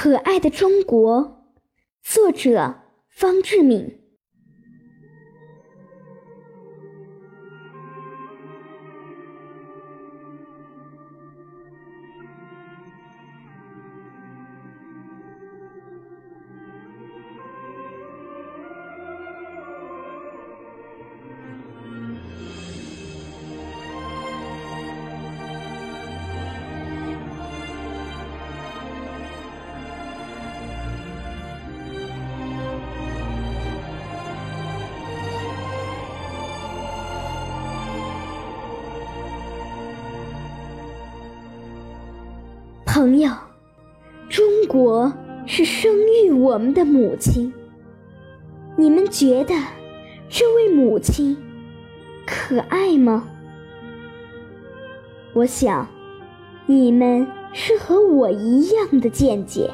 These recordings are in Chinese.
可爱的中国，作者方志敏。朋友，中国是生育我们的母亲。你们觉得这位母亲可爱吗？我想，你们是和我一样的见解，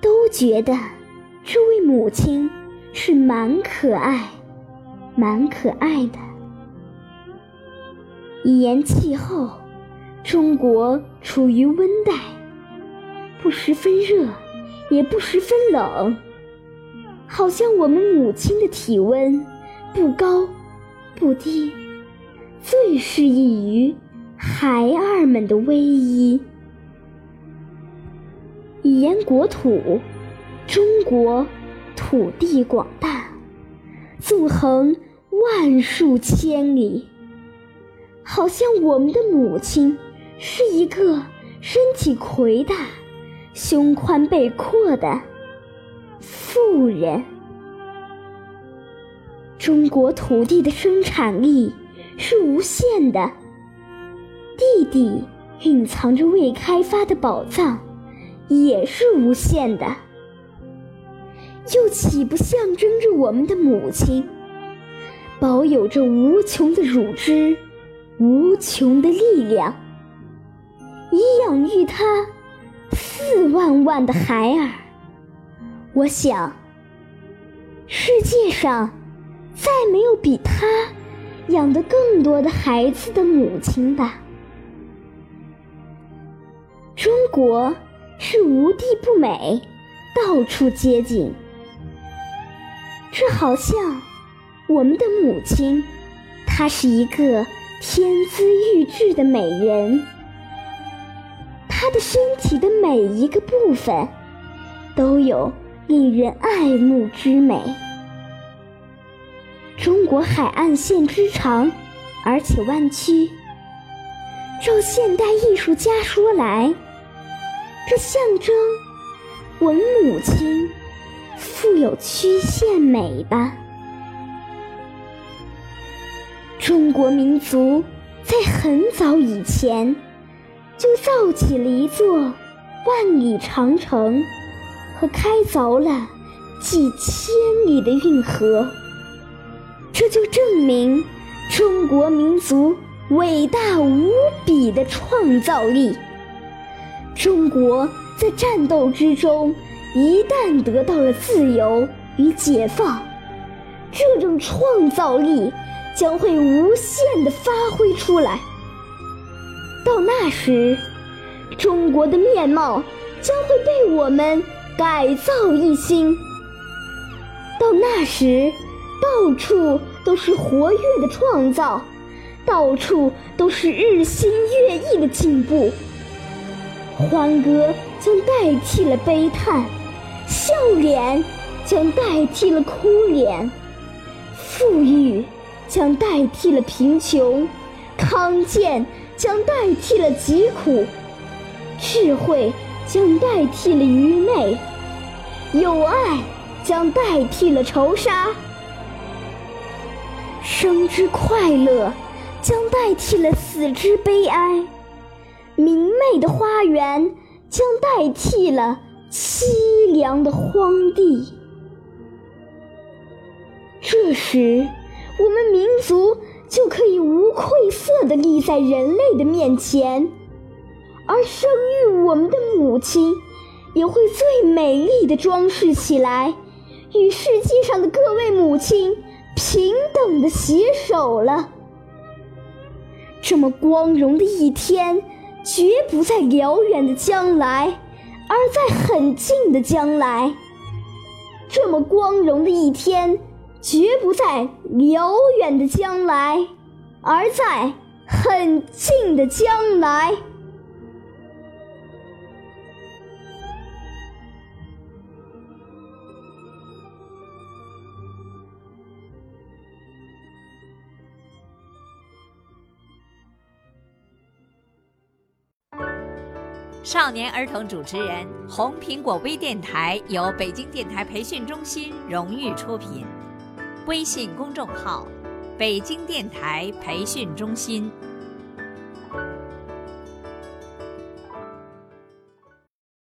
都觉得这位母亲是蛮可爱、蛮可爱的。一言气候。中国处于温带，不十分热，也不十分冷，好像我们母亲的体温不高不低，最适宜于孩儿们的偎依。以言国土，中国土地广大，纵横万数千里，好像我们的母亲。是一个身体魁大、胸宽背阔的妇人。中国土地的生产力是无限的，地底蕴藏着未开发的宝藏，也是无限的。又岂不象征着我们的母亲，保有着无穷的乳汁、无穷的力量？以养育他四万万的孩儿，我想，世界上再没有比他养得更多的孩子的母亲吧。中国是无地不美，到处皆景。这好像我们的母亲，她是一个天姿玉质的美人。的身体的每一个部分都有令人爱慕之美。中国海岸线之长，而且弯曲，照现代艺术家说来，这象征我们母亲富有曲线美吧。中国民族在很早以前。就造起了一座万里长城，和开凿了几千里的运河，这就证明中国民族伟大无比的创造力。中国在战斗之中一旦得到了自由与解放，这种创造力将会无限的发挥出来。到那时，中国的面貌将会被我们改造一新。到那时，到处都是活跃的创造，到处都是日新月异的进步。欢歌将代替了悲叹，笑脸将代替了哭脸，富裕将代替了贫穷，康健将代替了疾苦，智慧将代替了愚昧，友爱将代替了仇杀，生之快乐将代替了死之悲哀，明媚的花园将代替了凄凉的荒地。这时，我们民族就可以无愧色地立在人类的面前，而生育我们的母亲也会最美丽的装饰起来，与世界上的各位母亲平等的携手了。这么光荣的一天，绝不在遥远的将来，而在很近的将来。这么光荣的一天。绝不在遥远的将来，而在很近的将来。少年儿童主持人，红苹果微电台由北京电台培训中心荣誉出品。微信公众号：北京电台培训中心。